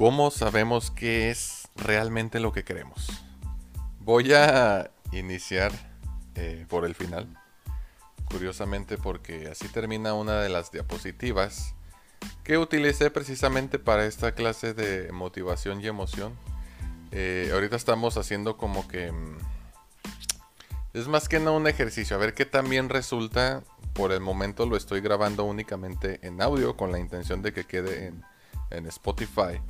¿Cómo sabemos qué es realmente lo que queremos? Voy a iniciar eh, por el final. Curiosamente porque así termina una de las diapositivas que utilicé precisamente para esta clase de motivación y emoción. Eh, ahorita estamos haciendo como que... Mm, es más que no un ejercicio, a ver qué también resulta. Por el momento lo estoy grabando únicamente en audio con la intención de que quede en, en Spotify.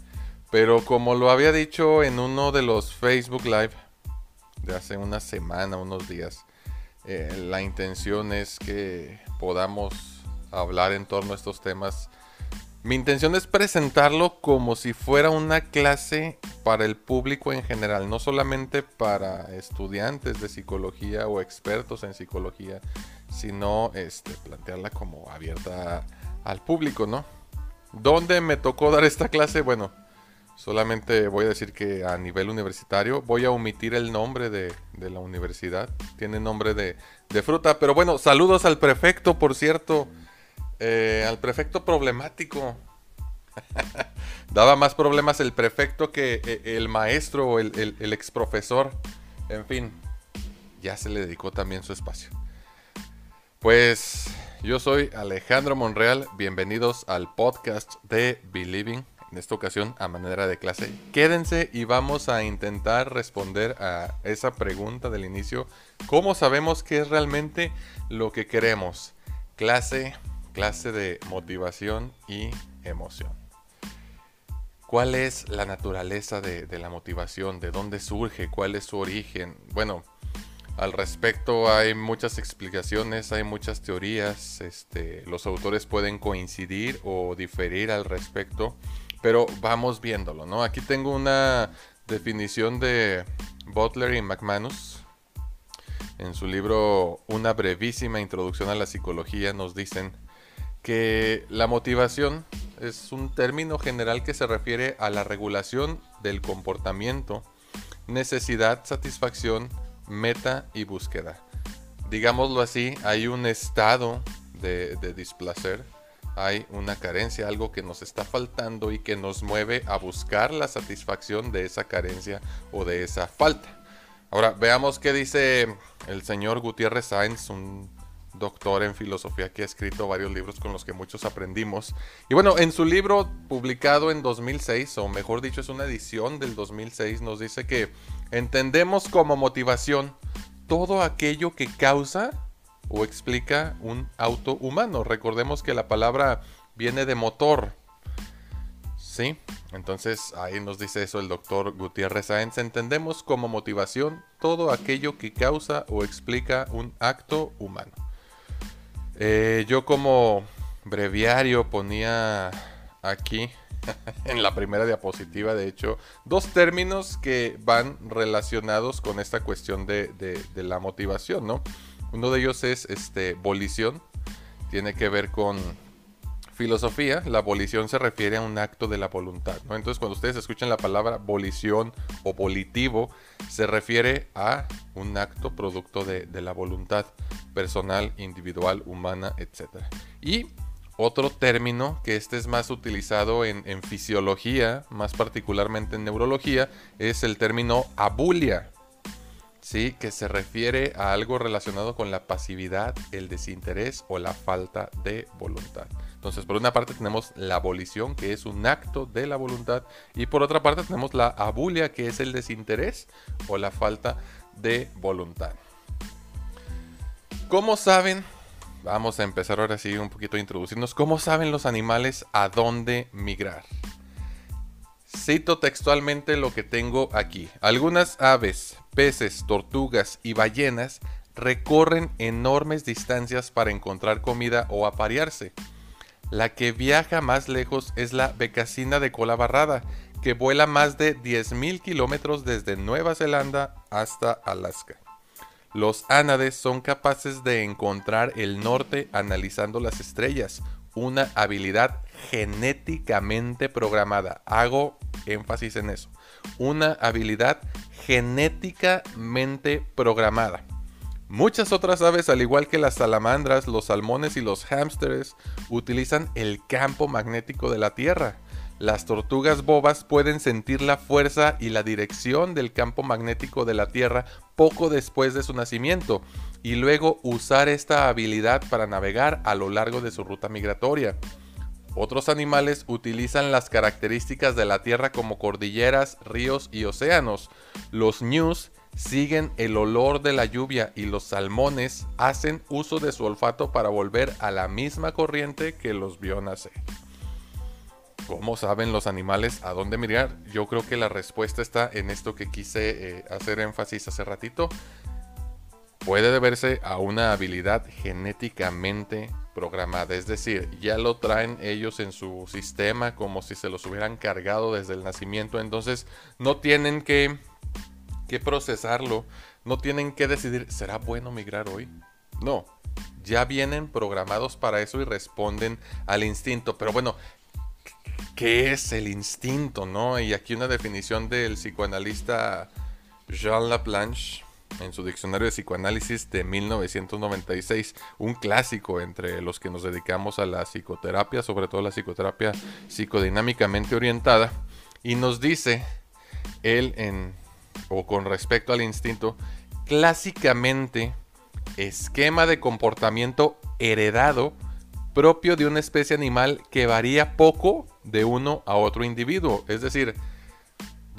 Pero como lo había dicho en uno de los Facebook Live de hace una semana, unos días, eh, la intención es que podamos hablar en torno a estos temas. Mi intención es presentarlo como si fuera una clase para el público en general, no solamente para estudiantes de psicología o expertos en psicología, sino este, plantearla como abierta al público, ¿no? ¿Dónde me tocó dar esta clase? Bueno, Solamente voy a decir que a nivel universitario voy a omitir el nombre de, la universidad. Tiene nombre de, fruta. Pero bueno, saludos al prefecto, por cierto. Eh, al prefecto problemático. Daba más problemas el prefecto que eh, el maestro o el, el, el ex profesor. En fin, ya se le dedicó también su espacio. Pues yo soy Alejandro Monreal. Bienvenidos al podcast de Believing en esta ocasión a manera de clase. Quédense y vamos a intentar responder a esa pregunta del inicio. ¿Cómo sabemos qué es realmente lo que queremos? Clase, clase de motivación y emoción. ¿Cuál es la naturaleza de, la motivación? ¿De dónde surge? ¿Cuál es su origen? Bueno, al respecto hay muchas explicaciones, hay muchas teorías, este, los autores pueden coincidir o diferir al respecto. Pero vamos viéndolo, ¿no? Aquí tengo una definición de Butler y McManus. En su libro Una brevísima introducción a la psicología nos dicen que la motivación es un término general que se refiere a la regulación del comportamiento, necesidad, satisfacción, meta y búsqueda. Digámoslo así, hay un estado de, de displacer hay una carencia, algo que nos está faltando y que nos mueve a buscar la satisfacción de esa carencia o de esa falta. Ahora, veamos qué dice el señor Gutiérrez Sainz, un doctor en filosofía que ha escrito varios libros con los que muchos aprendimos. Y bueno, en su libro publicado en 2006, o mejor dicho, es una edición del 2006, nos dice que entendemos como motivación todo aquello que causa o explica un auto humano. Recordemos que la palabra viene de motor. ¿Sí? Entonces ahí nos dice eso el doctor Gutiérrez Sáenz. Entendemos como motivación todo aquello que causa o explica un acto humano. Eh, yo como breviario ponía aquí en la primera diapositiva, de hecho, dos términos que van relacionados con esta cuestión de, de la motivación, ¿no? Uno de ellos es este, volición, tiene que ver con filosofía. La volición se refiere a un acto de la voluntad. Entonces, cuando ustedes escuchan la palabra volición o volitivo, se refiere a un acto producto de, la voluntad personal, individual, humana, etc. Y otro término, que este es más utilizado en fisiología, más particularmente en neurología, es el término abulia. ¿Sí? que se refiere a algo relacionado con la pasividad, el desinterés o la falta de voluntad. Entonces, por una parte tenemos la abolición, que es un acto de la voluntad, y por otra parte tenemos la abulia, que es el desinterés o la falta de voluntad. ¿Cómo saben? Vamos a empezar ahora sí un poquito a introducirnos. ¿Cómo saben los animales a dónde migrar? Cito textualmente lo que tengo aquí. Algunas aves, peces, tortugas y ballenas recorren enormes distancias para encontrar comida o aparearse. La que viaja más lejos es la becasina de cola barrada, que vuela más de 10.000 kilómetros desde Nueva Zelanda hasta Alaska. Los ánades son capaces de encontrar el norte analizando las estrellas, una habilidad genéticamente programada. Hago énfasis en eso. Una habilidad genéticamente programada. Muchas otras aves, al igual que las salamandras, los salmones y los hámsters, utilizan el campo magnético de la Tierra. las tortugas bobas pueden sentir la fuerza y la dirección del campo magnético de la Tierra poco después de su nacimiento y luego usar esta habilidad para navegar a lo largo de su ruta migratoria. Otros animales utilizan las características de la Tierra como cordilleras, ríos y océanos. Los ñus siguen el olor de la lluvia y los salmones hacen uso de su olfato para volver a la misma corriente que los vio nacer. ¿Cómo saben los animales a dónde mirar? Yo creo que la respuesta está en esto que quise eh, hacer énfasis hace ratito. Puede deberse a una habilidad genéticamente programada, es decir, ya lo traen ellos en su sistema como si se los hubieran cargado desde el nacimiento, entonces no tienen que, que procesarlo, no tienen que decidir, ¿será bueno migrar hoy? No, ya vienen programados para eso y responden al instinto. Pero bueno, qué es el instinto, ¿no? Y aquí una definición del psicoanalista Jean Laplanche en su diccionario de psicoanálisis de 1996, un clásico entre los que nos dedicamos a la psicoterapia, sobre todo la psicoterapia psicodinámicamente orientada, y nos dice él en o con respecto al instinto, clásicamente esquema de comportamiento heredado propio de una especie animal que varía poco de uno a otro individuo. Es decir,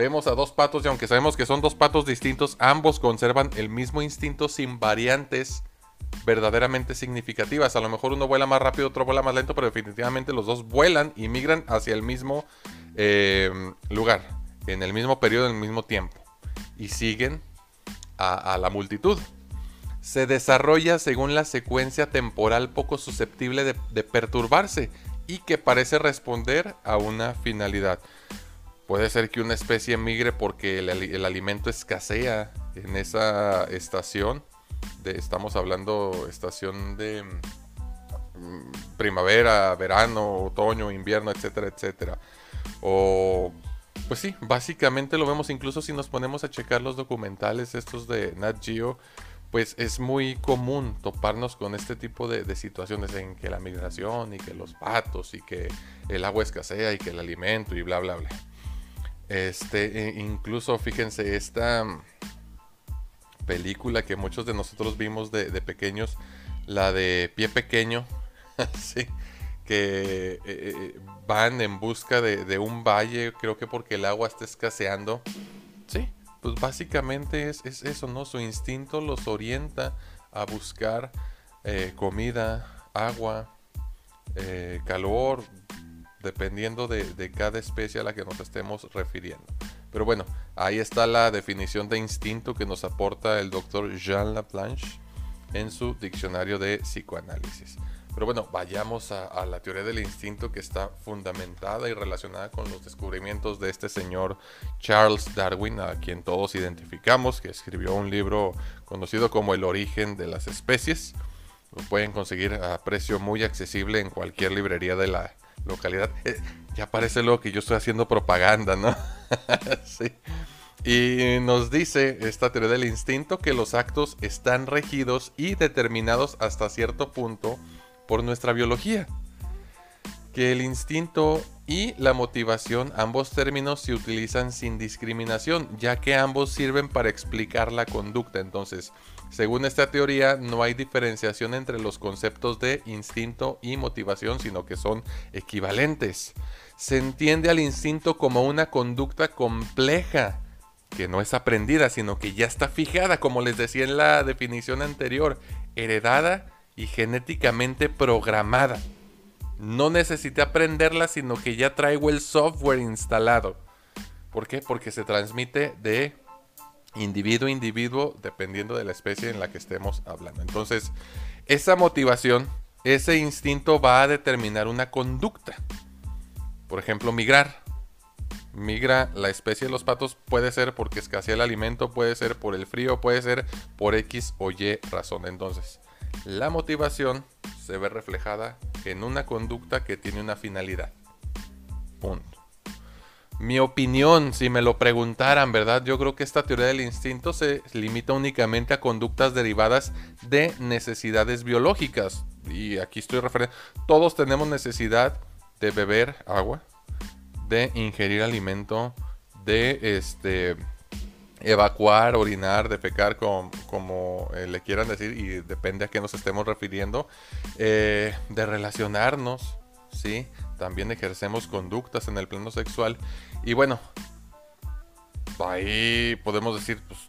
vemos a dos patos y aunque sabemos que son dos patos distintos, ambos conservan el mismo instinto sin variantes verdaderamente significativas. A lo mejor uno vuela más rápido, otro vuela más lento, pero definitivamente los dos vuelan y migran hacia el mismo eh, lugar, en el mismo periodo, en el mismo tiempo. Y siguen a la multitud se desarrolla según la secuencia temporal poco susceptible de, perturbarse y que parece responder a una finalidad. Puede ser que una especie migre porque el, alimento escasea en esa estación. Estamos hablando estación de mm, primavera, verano, otoño, invierno, etcétera, etcétera. O pues sí, básicamente lo vemos incluso si nos ponemos a checar los documentales estos de Nat Geo pues es muy común toparnos con este tipo de, situaciones en que la migración y que los patos y que el agua escasea y que el alimento y bla bla bla. Este, e incluso fíjense, esta película que muchos de nosotros vimos de, pequeños, la de Pie Pequeño, sí, que eh, eh, van en busca de, de un valle, creo que porque el agua está escaseando. Sí, pues básicamente es, eso, ¿no? Su instinto los orienta a buscar eh, comida, agua, eh, calor, dependiendo de, cada especie a la que nos estemos refiriendo. Pero bueno, ahí está la definición de instinto que nos aporta el doctor Jean Laplanche en su diccionario de psicoanálisis. Pero bueno, vayamos a, la teoría del instinto que está fundamentada y relacionada con los descubrimientos de este señor Charles Darwin, a quien todos identificamos, que escribió un libro conocido como El origen de las especies. Lo pueden conseguir a precio muy accesible en cualquier librería de la localidad. Eh, ya parece lo que yo estoy haciendo propaganda, ¿no? sí. Y nos dice esta teoría del instinto que los actos están regidos y determinados hasta cierto punto por nuestra biología. Que el instinto y la motivación, ambos términos se utilizan sin discriminación, ya que ambos sirven para explicar la conducta. Entonces, según esta teoría, no hay diferenciación entre los conceptos de instinto y motivación, sino que son equivalentes. Se entiende al instinto como una conducta compleja, que no es aprendida, sino que ya está fijada, como les decía en la definición anterior, heredada y genéticamente programada. No necesité aprenderla, sino que ya traigo el software instalado. ¿Por qué? Porque se transmite de individuo a individuo dependiendo de la especie en la que estemos hablando. Entonces, esa motivación, ese instinto va a determinar una conducta. Por ejemplo, migrar. Migra la especie de los patos puede ser porque escasea el alimento, puede ser por el frío, puede ser por X o Y razón. Entonces, la motivación se ve reflejada en una conducta que tiene una finalidad. Punto. Mi opinión, si me lo preguntaran, ¿verdad? Yo creo que esta teoría del instinto se limita únicamente a conductas derivadas de necesidades biológicas. Y aquí estoy refiriendo, todos tenemos necesidad de beber agua, de ingerir alimento, de este evacuar, orinar, defecar, como, como eh, le quieran decir, y depende a qué nos estemos refiriendo, eh, de relacionarnos, ¿sí? También ejercemos conductas en el plano sexual. Y bueno, ahí podemos decir, pues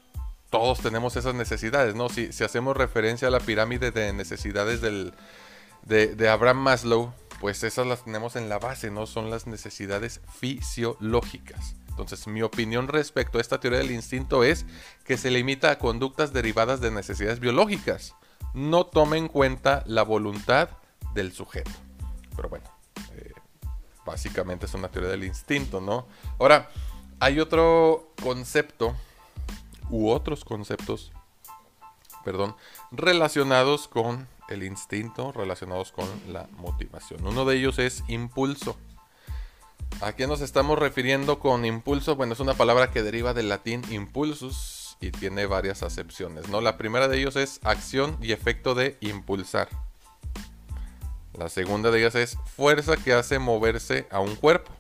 todos tenemos esas necesidades, ¿no? Si, si hacemos referencia a la pirámide de necesidades del, de, Abraham Maslow, pues esas las tenemos en la base, ¿no? Son las necesidades fisiológicas. Entonces, mi opinión respecto a esta teoría del instinto es que se limita a conductas derivadas de necesidades biológicas. No tome en cuenta la voluntad del sujeto. Pero bueno, eh, básicamente es una teoría del instinto, ¿no? Ahora, hay otro concepto, u otros conceptos, perdón, relacionados con el instinto, relacionados con la motivación. Uno de ellos es impulso. ¿A qué nos estamos refiriendo con impulso? Bueno, es una palabra que deriva del latín impulsus y tiene varias acepciones, ¿no? La primera de ellos es acción y efecto de impulsar. La segunda de ellas es fuerza que hace moverse a un cuerpo.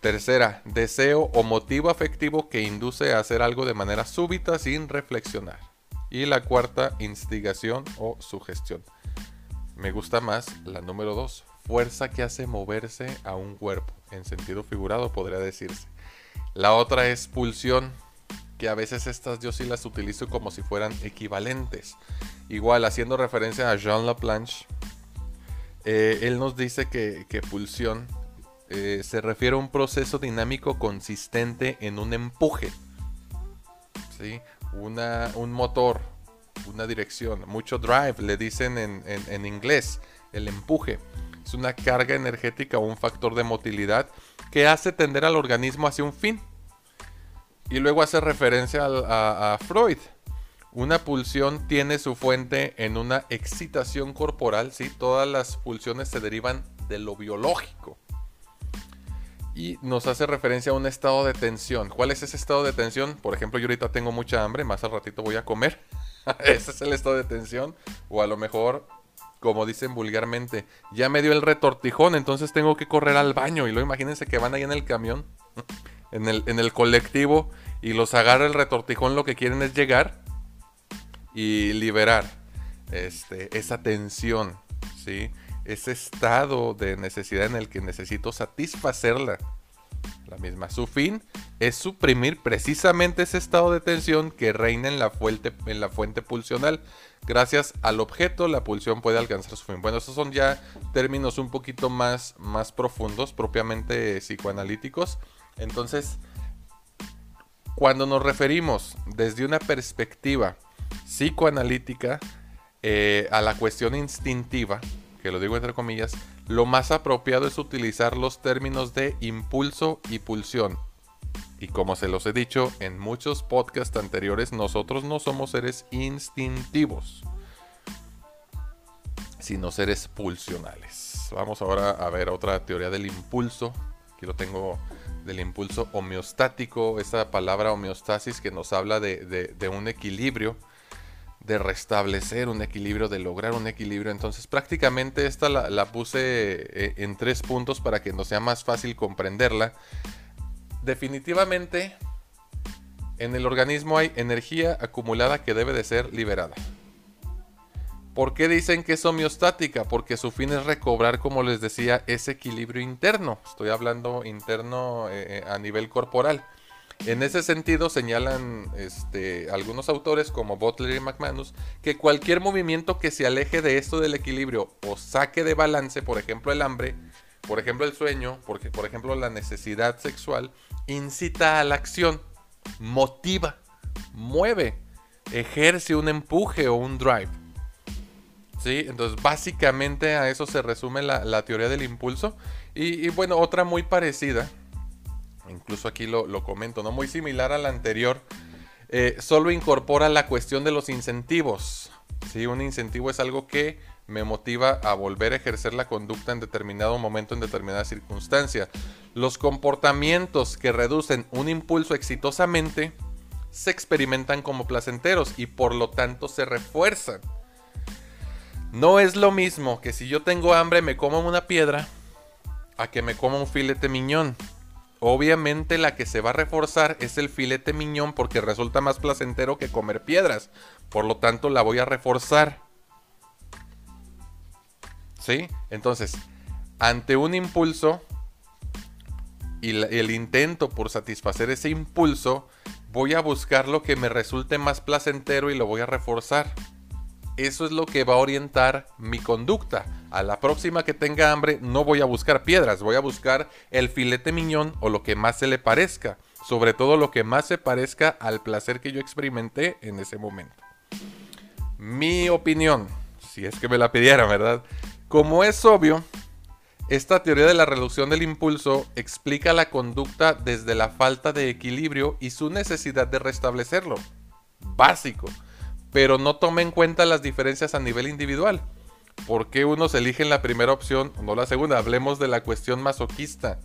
Tercera, deseo o motivo afectivo que induce a hacer algo de manera súbita sin reflexionar. Y la cuarta, instigación o sugestión. Me gusta más la número 2, fuerza que hace moverse a un cuerpo. En sentido figurado podría decirse. La otra es pulsión, que a veces estas yo sí las utilizo como si fueran equivalentes. Igual, haciendo referencia a Jean Laplanche, eh, él nos dice que, pulsión eh, se refiere a un proceso dinámico consistente en un empuje. ¿sí? Una, un motor, una dirección, mucho drive, le dicen en, en inglés, el empuje es una carga energética o un factor de motilidad que hace tender al organismo hacia un fin. Y luego hace referencia a, Freud. Una pulsión tiene su fuente en una excitación corporal, ¿sí? Todas las pulsiones se derivan de lo biológico. Y nos hace referencia a un estado de tensión. ¿Cuál es ese estado de tensión? Por ejemplo, yo ahorita tengo mucha hambre, más al ratito voy a comer. ese es el estado de tensión. O a lo mejor como dicen vulgarmente, ya me dio el retortijón, entonces tengo que correr al baño. Y luego imagínense que van ahí en el camión, en el, en el colectivo, y los agarra el retortijón, lo que quieren es llegar y liberar este, esa tensión, ¿sí? ese estado de necesidad en el que necesito satisfacerla la misma. Su fin es suprimir precisamente ese estado de tensión que reina en la fuente, en la fuente pulsional. Gracias al objeto, la pulsión puede alcanzar su fin. Bueno, esos son ya términos un poquito más, más profundos, propiamente psicoanalíticos. Entonces, cuando nos referimos desde una perspectiva psicoanalítica eh, a la cuestión instintiva, que lo digo entre comillas, lo más apropiado es utilizar los términos de impulso y pulsión. Y como se los he dicho en muchos podcasts anteriores, nosotros no somos seres instintivos, sino seres pulsionales. Vamos ahora a ver otra teoría del impulso. Aquí lo tengo del impulso homeostático, esa palabra homeostasis que nos habla de, de un equilibrio de restablecer un equilibrio, de lograr un equilibrio. Entonces prácticamente esta la, puse eh, en tres puntos para que nos sea más fácil comprenderla. Definitivamente en el organismo hay energía acumulada que debe de ser liberada. ¿Por qué dicen que es homeostática? Porque su fin es recobrar, como les decía, ese equilibrio interno. Estoy hablando interno eh, a nivel corporal. En ese sentido señalan este, algunos autores como Butler y McManus que cualquier movimiento que se aleje de esto del equilibrio o saque de balance, por ejemplo el hambre, por ejemplo el sueño, porque, por ejemplo la necesidad sexual, incita a la acción, motiva, mueve, ejerce un empuje o un drive. ¿Sí? Entonces básicamente a eso se resume la, teoría del impulso. y bueno, otra muy parecida incluso aquí lo, comento, ¿no? Muy similar a la anterior, eh, solo incorpora la cuestión de los incentivos. ¿sí? Un incentivo es algo que me motiva a volver a ejercer la conducta en determinado momento, en determinada circunstancia. Los comportamientos que reducen un impulso exitosamente se experimentan como placenteros y por lo tanto se refuerzan. No es lo mismo que si yo tengo hambre me como una piedra a que me coma un filete miñón. Obviamente la que se va a reforzar es el filete miñón porque resulta más placentero que comer piedras. Por lo tanto la voy a reforzar. ¿Sí? Entonces, ante un impulso y el intento por satisfacer ese impulso, voy a buscar lo que me resulte más placentero y lo voy a reforzar. Eso es lo que va a orientar mi conducta. A la próxima que tenga hambre no voy a buscar piedras, voy a buscar el filete miñón o lo que más se le parezca. Sobre todo lo que más se parezca al placer que yo experimenté en ese momento. Mi opinión, si es que me la pidieran, ¿verdad? Como es obvio, esta teoría de la reducción del impulso explica la conducta desde la falta de equilibrio y su necesidad de restablecerlo. Básico pero no tome en cuenta las diferencias a nivel individual. ¿Por qué unos eligen la primera opción no la segunda? Hablemos de la cuestión masoquista.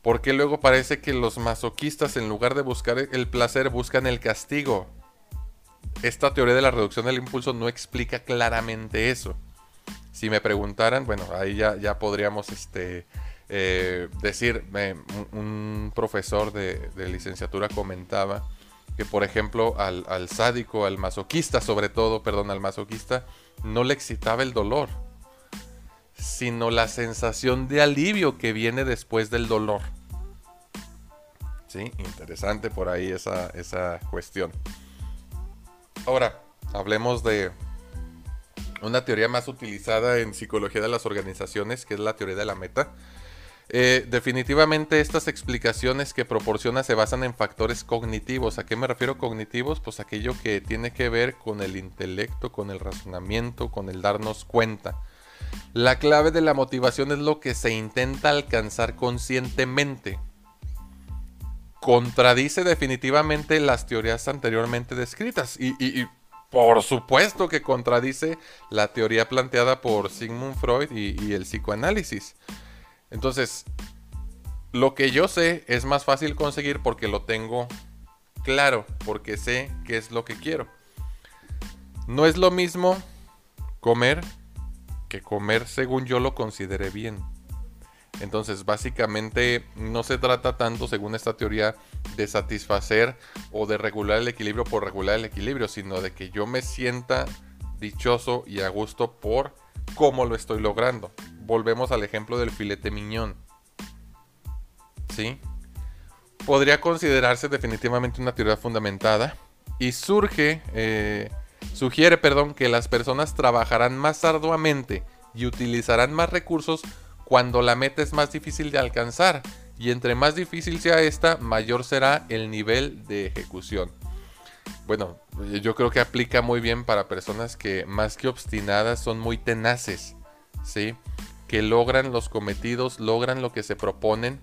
¿Por qué luego parece que los masoquistas en lugar de buscar el placer buscan el castigo? Esta teoría de la reducción del impulso no explica claramente eso. Si me preguntaran, bueno, ahí ya, ya podríamos este, eh, decir, un profesor de licenciatura comentaba que por ejemplo al, al, sádico, al masoquista sobre todo, perdón, al masoquista, no le excitaba el dolor, sino la sensación de alivio que viene después del dolor. Sí, interesante por ahí esa, esa cuestión. Ahora, hablemos de una teoría más utilizada en psicología de las organizaciones, que es la teoría de la meta. Eh, definitivamente estas explicaciones que proporciona se basan en factores cognitivos. ¿A qué me refiero cognitivos? Pues aquello que tiene que ver con el intelecto, con el razonamiento, con el darnos cuenta. La clave de la motivación es lo que se intenta alcanzar conscientemente. Contradice definitivamente las teorías anteriormente descritas y, por supuesto que contradice la teoría planteada por Sigmund Freud y el psicoanálisis. Entonces, lo que yo sé es más fácil conseguir porque lo tengo claro, porque sé qué es lo que quiero. No es lo mismo comer que comer según yo lo considere bien. Entonces, básicamente no se trata tanto, según esta teoría, de satisfacer o de regular el equilibrio por regular el equilibrio, sino de que yo me sienta dichoso y a gusto por cómo lo estoy logrando volvemos al ejemplo del filete miñón. ¿Sí? Podría considerarse definitivamente una teoría fundamentada y surge, eh, sugiere, perdón, que las personas trabajarán más arduamente y utilizarán más recursos cuando la meta es más difícil de alcanzar y entre más difícil sea esta, mayor será el nivel de ejecución. Bueno, yo creo que aplica muy bien para personas que más que obstinadas son muy tenaces, ¿sí? Que logran los cometidos, logran lo que se proponen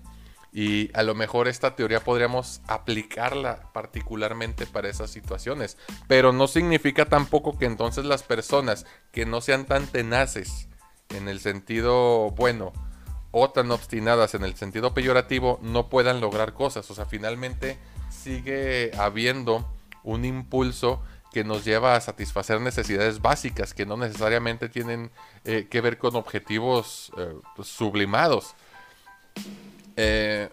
y a lo mejor esta teoría podríamos aplicarla particularmente para esas situaciones. Pero no significa tampoco que entonces las personas que no sean tan tenaces en el sentido bueno o tan obstinadas en el sentido peyorativo no puedan lograr cosas. O sea, finalmente sigue habiendo un impulso que nos lleva a satisfacer necesidades básicas que no necesariamente tienen eh, que ver con objetivos eh, pues, sublimados. Eh,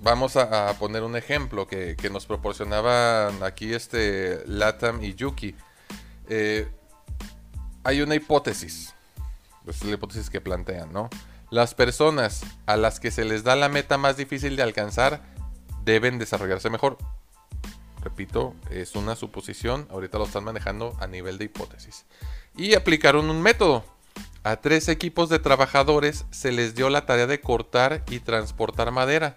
vamos a, poner un ejemplo que, nos proporcionaban aquí este Latam y Yuki. hay una hipótesis, es la hipótesis que plantean, ¿no? Las personas a las que se les da la meta más difícil de alcanzar deben desarrollarse mejor repito, es una suposición, ahorita lo están manejando a nivel de hipótesis. Y aplicaron un método. A tres equipos de trabajadores se les dio la tarea de cortar y transportar madera,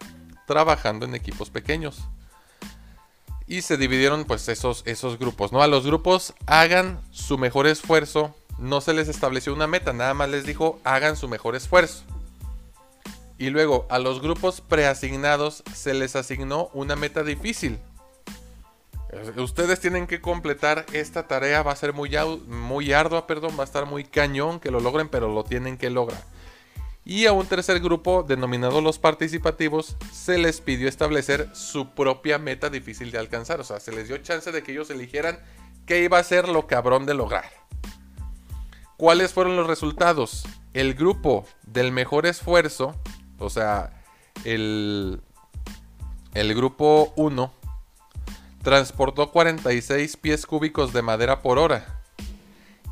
trabajando en equipos pequeños. Y se dividieron pues esos, esos grupos, ¿no? A los grupos hagan su mejor esfuerzo. No se les estableció una meta, nada más les dijo hagan su mejor esfuerzo. Y luego a los grupos preasignados se les asignó una meta difícil, Ustedes tienen que completar esta tarea, va a ser muy, muy ardua, perdón, va a estar muy cañón que lo logren, pero lo tienen que lograr. Y a un tercer grupo, denominado los participativos, se les pidió establecer su propia meta difícil de alcanzar. O sea, se les dio chance de que ellos eligieran qué iba a ser lo cabrón de lograr. ¿Cuáles fueron los resultados? El grupo del mejor esfuerzo, o sea, el, el grupo 1, transportó 46 pies cúbicos de madera por hora.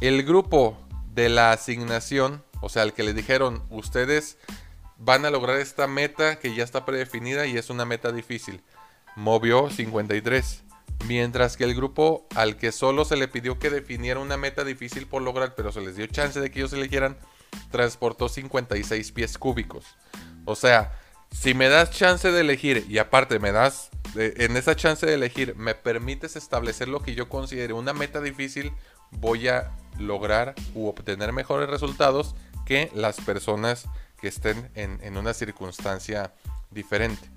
El grupo de la asignación, o sea, el que le dijeron, ustedes van a lograr esta meta que ya está predefinida y es una meta difícil, movió 53. Mientras que el grupo al que solo se le pidió que definiera una meta difícil por lograr, pero se les dio chance de que ellos eligieran, transportó 56 pies cúbicos. O sea, si me das chance de elegir y aparte me das, en esa chance de elegir, me permites establecer lo que yo considere una meta difícil, voy a lograr u obtener mejores resultados que las personas que estén en, una circunstancia diferente.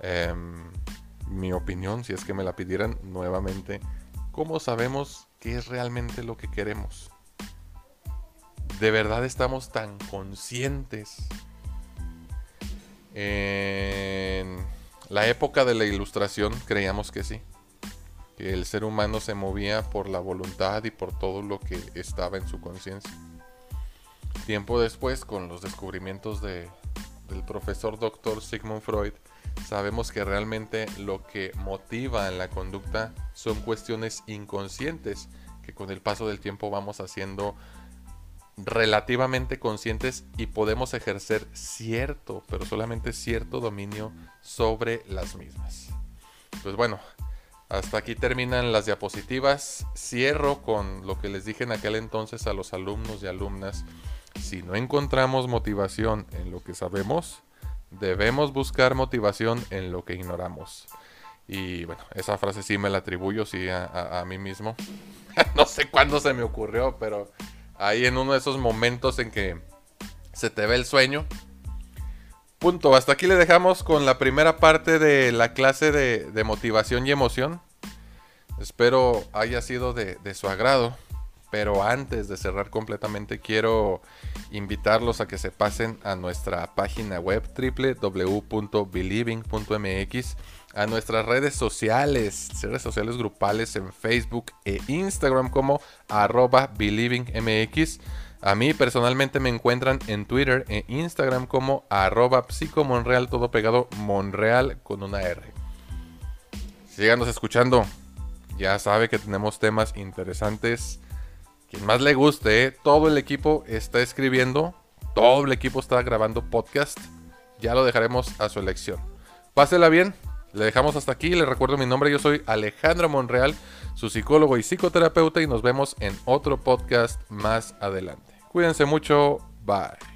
Em, mi opinión, si es que me la pidieran nuevamente, ¿cómo sabemos qué es realmente lo que queremos? ¿De verdad estamos tan conscientes? En la época de la ilustración creíamos que sí, que el ser humano se movía por la voluntad y por todo lo que estaba en su conciencia. Tiempo después, con los descubrimientos de, del profesor doctor Sigmund Freud, sabemos que realmente lo que motiva en la conducta son cuestiones inconscientes que con el paso del tiempo vamos haciendo relativamente conscientes y podemos ejercer cierto, pero solamente cierto dominio sobre las mismas. Pues bueno, hasta aquí terminan las diapositivas. Cierro con lo que les dije en aquel entonces a los alumnos y alumnas. Si no encontramos motivación en lo que sabemos, Debemos buscar motivación en lo que ignoramos. Y bueno, esa frase sí me la atribuyo sí a, mí mismo. no sé cuándo se me ocurrió, pero ahí en uno de esos momentos en que se te ve el sueño. Punto, hasta aquí le dejamos con la primera parte de la clase de, motivación y emoción. Espero haya sido de su agrado. Pero antes de cerrar completamente, quiero invitarlos a que se pasen a nuestra página web www.believing.mx, a nuestras redes sociales, redes sociales grupales en Facebook e Instagram como arroba believingmx. A mí personalmente me encuentran en Twitter e Instagram como arroba psicomonreal, todo pegado Monreal con una R. Síganos escuchando. Ya sabe que tenemos temas interesantes quien más le guste, ¿eh? todo el equipo está escribiendo, todo el equipo está grabando podcast. Ya lo dejaremos a su elección. Pásela bien, le dejamos hasta aquí. Le recuerdo mi nombre, yo soy Alejandro Monreal, su psicólogo y psicoterapeuta, y nos vemos en otro podcast más adelante. Cuídense mucho, bye.